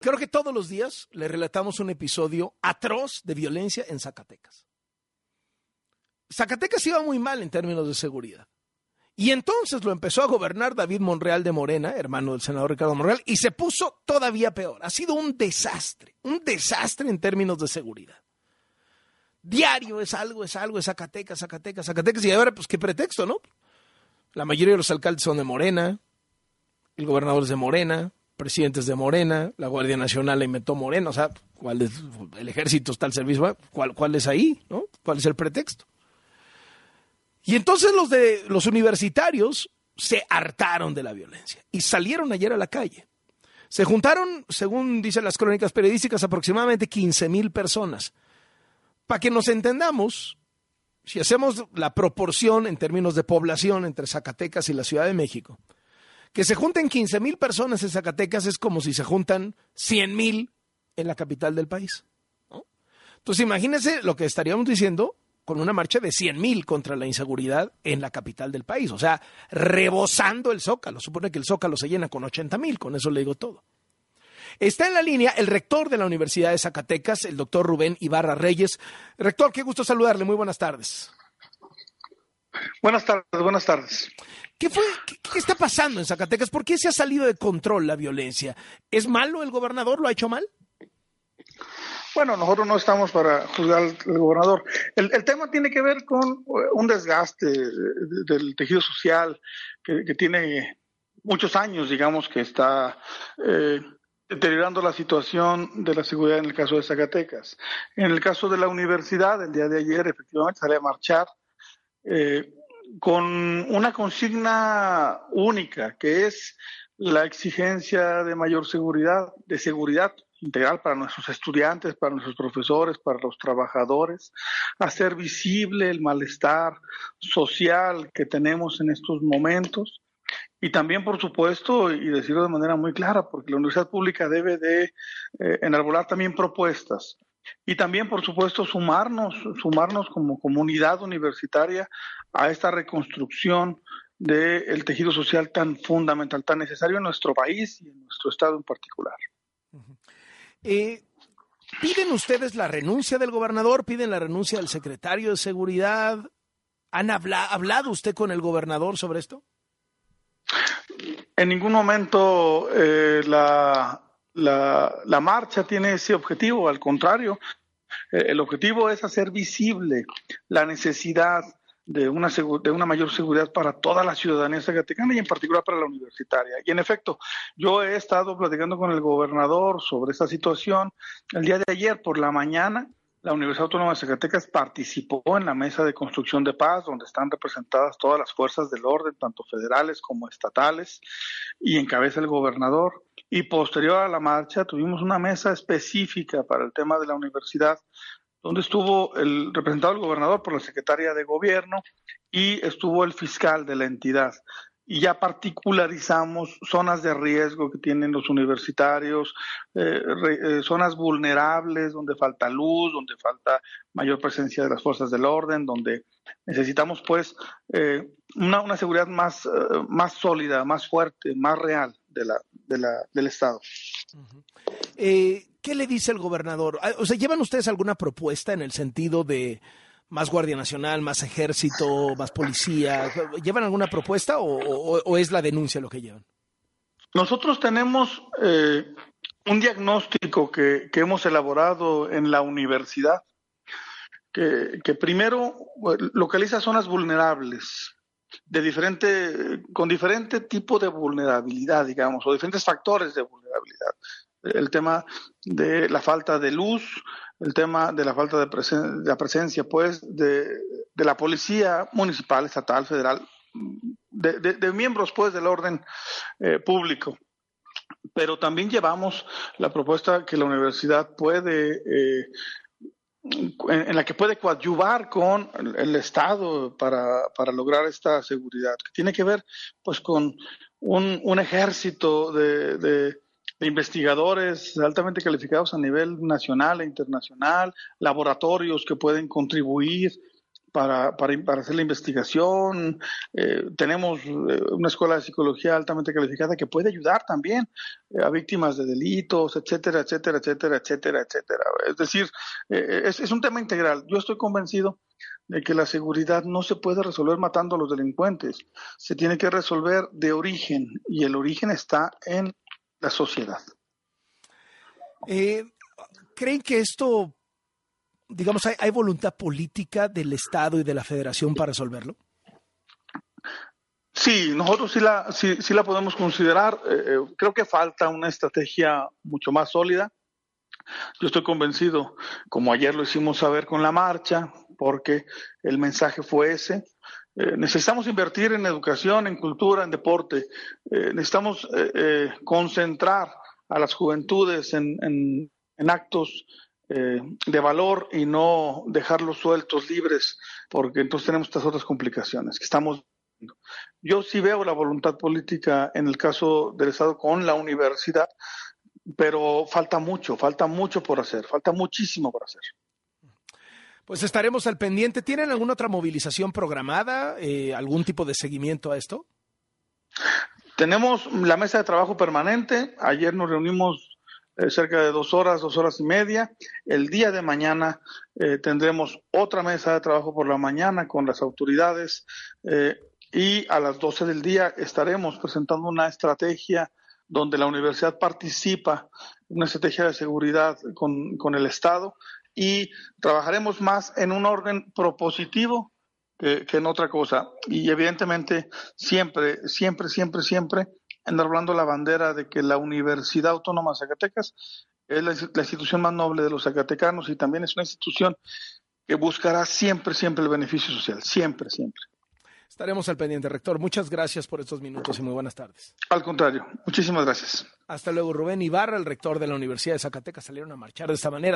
Creo que todos los días le relatamos un episodio atroz de violencia en Zacatecas. Zacatecas iba muy mal en términos de seguridad. Y entonces lo empezó a gobernar David Monreal de Morena, hermano del senador Ricardo Monreal, y se puso todavía peor. Ha sido un desastre, un desastre en términos de seguridad. Diario es algo, es algo, es Zacatecas, Zacatecas, Zacatecas. Y ahora, pues, ¿qué pretexto, no? La mayoría de los alcaldes son de Morena, el gobernador es de Morena, presidentes de Morena, la Guardia Nacional la inventó Morena, o sea, ¿cuál es, el ejército está al servicio, ¿cuál, cuál es ahí? ¿no? ¿Cuál es el pretexto? Y entonces los de los universitarios se hartaron de la violencia y salieron ayer a la calle. Se juntaron, según dicen las crónicas periodísticas, aproximadamente 15 mil personas. Para que nos entendamos, si hacemos la proporción en términos de población entre Zacatecas y la Ciudad de México, que se junten 15 mil personas en Zacatecas es como si se juntan 100 mil en la capital del país. Entonces imagínense lo que estaríamos diciendo con una marcha de 100 mil contra la inseguridad en la capital del país. O sea, rebosando el Zócalo. Supone que el Zócalo se llena con 80 mil, con eso le digo todo. Está en la línea el rector de la Universidad de Zacatecas, el doctor Rubén Ibarra Reyes. Rector, qué gusto saludarle. Muy buenas tardes. Buenas tardes, buenas tardes. ¿Qué, fue, qué, está pasando en Zacatecas? ¿Por qué se ha salido de control la violencia? ¿Es malo el gobernador? ¿Lo ha hecho mal? Bueno, nosotros no estamos para juzgar al, gobernador. El, tema tiene que ver con eh, un desgaste del tejido social que, tiene muchos años, digamos, que está eh, deteriorando la situación de la seguridad en el caso de Zacatecas. En el caso de la universidad, el día de ayer efectivamente sale a marchar. Eh, con una consigna única, que es la exigencia de mayor seguridad, de seguridad integral para nuestros estudiantes, para nuestros profesores, para los trabajadores, hacer visible el malestar social que tenemos en estos momentos. Y también, por supuesto, y decirlo de manera muy clara, porque la universidad pública debe de eh, enarbolar también propuestas y también, por supuesto, sumarnos, sumarnos como comunidad universitaria a esta reconstrucción del tejido social tan fundamental, tan necesario en nuestro país y en nuestro estado en particular. Eh, ¿Piden ustedes la renuncia del gobernador? ¿Piden la renuncia del secretario de Seguridad? ¿Han hablado usted con el gobernador sobre esto? En ningún momento eh, la, la, marcha tiene ese objetivo, al contrario, eh, el objetivo es hacer visible la necesidad de una, de una mayor seguridad para toda la ciudadanía zacatecana y en particular para la universitaria. Y en efecto, yo he estado platicando con el gobernador sobre esta situación el día de ayer por la mañana la Universidad Autónoma de Zacatecas participó en la mesa de construcción de paz, donde están representadas todas las fuerzas del orden, tanto federales como estatales, y encabeza el gobernador. Y posterior a la marcha tuvimos una mesa específica para el tema de la universidad, donde estuvo el representado del gobernador por la secretaria de gobierno y estuvo el fiscal de la entidad y ya particularizamos zonas de riesgo que tienen los universitarios, eh, eh, zonas vulnerables donde falta luz, donde falta mayor presencia de las fuerzas del orden, donde necesitamos pues eh, una, una, seguridad más, más sólida, más fuerte, más real de la, de la, del Estado. ¿Qué le dice el gobernador? Ah, o sea, ¿llevan ustedes alguna propuesta en el sentido de más Guardia Nacional, más ejército, más policía? ¿Llevan alguna propuesta o, es la denuncia lo que llevan? Nosotros tenemos eh, un diagnóstico que, hemos elaborado en la universidad, que, primero localiza zonas vulnerables de diferente, con diferente tipo de vulnerabilidad, digamos, o diferentes factores de vulnerabilidad. El tema de la falta de luz, el tema de la falta de, la presencia, pues, de, la policía municipal, estatal, federal, de, miembros, pues, del orden eh, público. Pero también llevamos la propuesta que la universidad puede, eh, en, la que puede coadyuvar con el, Estado para, lograr esta seguridad, que tiene que ver, pues, con un, un ejército de de investigadores altamente calificados a nivel nacional e internacional, laboratorios que pueden contribuir para, hacer la investigación. Eh, tenemos eh, una escuela de psicología altamente calificada que puede ayudar también eh, a víctimas de delitos, etcétera, etcétera, etcétera, etcétera, etcétera. Es decir, es, es un tema integral. Yo estoy convencido de que la seguridad no se puede resolver matando a los delincuentes, se tiene que resolver de origen y el origen está en la sociedad. Eh, ¿Creen que esto digamos, hay, hay, voluntad política del Estado y de la Federación para resolverlo? Sí, nosotros sí la, sí, sí la podemos considerar. Eh, eh, creo que falta una estrategia mucho más sólida. Yo estoy convencido, como ayer lo hicimos saber con la marcha, porque el mensaje fue ese. Eh, necesitamos invertir en educación, en cultura, en deporte. Eh, necesitamos eh, concentrar a las juventudes en, en, actos de valor y no dejarlos sueltos, libres, porque entonces tenemos estas otras complicaciones que estamos viendo. Yo sí veo la voluntad política en el caso del Estado con la universidad, pero falta mucho, falta mucho por hacer, falta muchísimo por hacer. Pues estaremos al pendiente. ¿Tienen alguna otra movilización programada? Eh, ¿Algún tipo de seguimiento a esto? Tenemos la mesa de trabajo permanente. Ayer nos reunimos eh, cerca de dos horas, dos horas y media. El día de mañana eh, tendremos otra mesa de trabajo por la mañana con las autoridades eh, y a las 12 del día estaremos presentando una estrategia donde la universidad participa, una estrategia de seguridad con, con el Estado y trabajaremos más en un orden propositivo que, que en otra cosa. Y evidentemente siempre, siempre, siempre, siempre enarbolando la bandera de que la Universidad Autónoma de Zacatecas es la, la, institución más noble de los zacatecanos y también es una institución que buscará siempre, siempre el beneficio social, siempre, siempre. Estaremos al pendiente, rector. Muchas gracias por estos minutos y muy buenas tardes. Al contrario, muchísimas gracias. Hasta luego, Rubén Ibarra, el rector de la Universidad de Zacatecas, salieron a marchar de esta manera.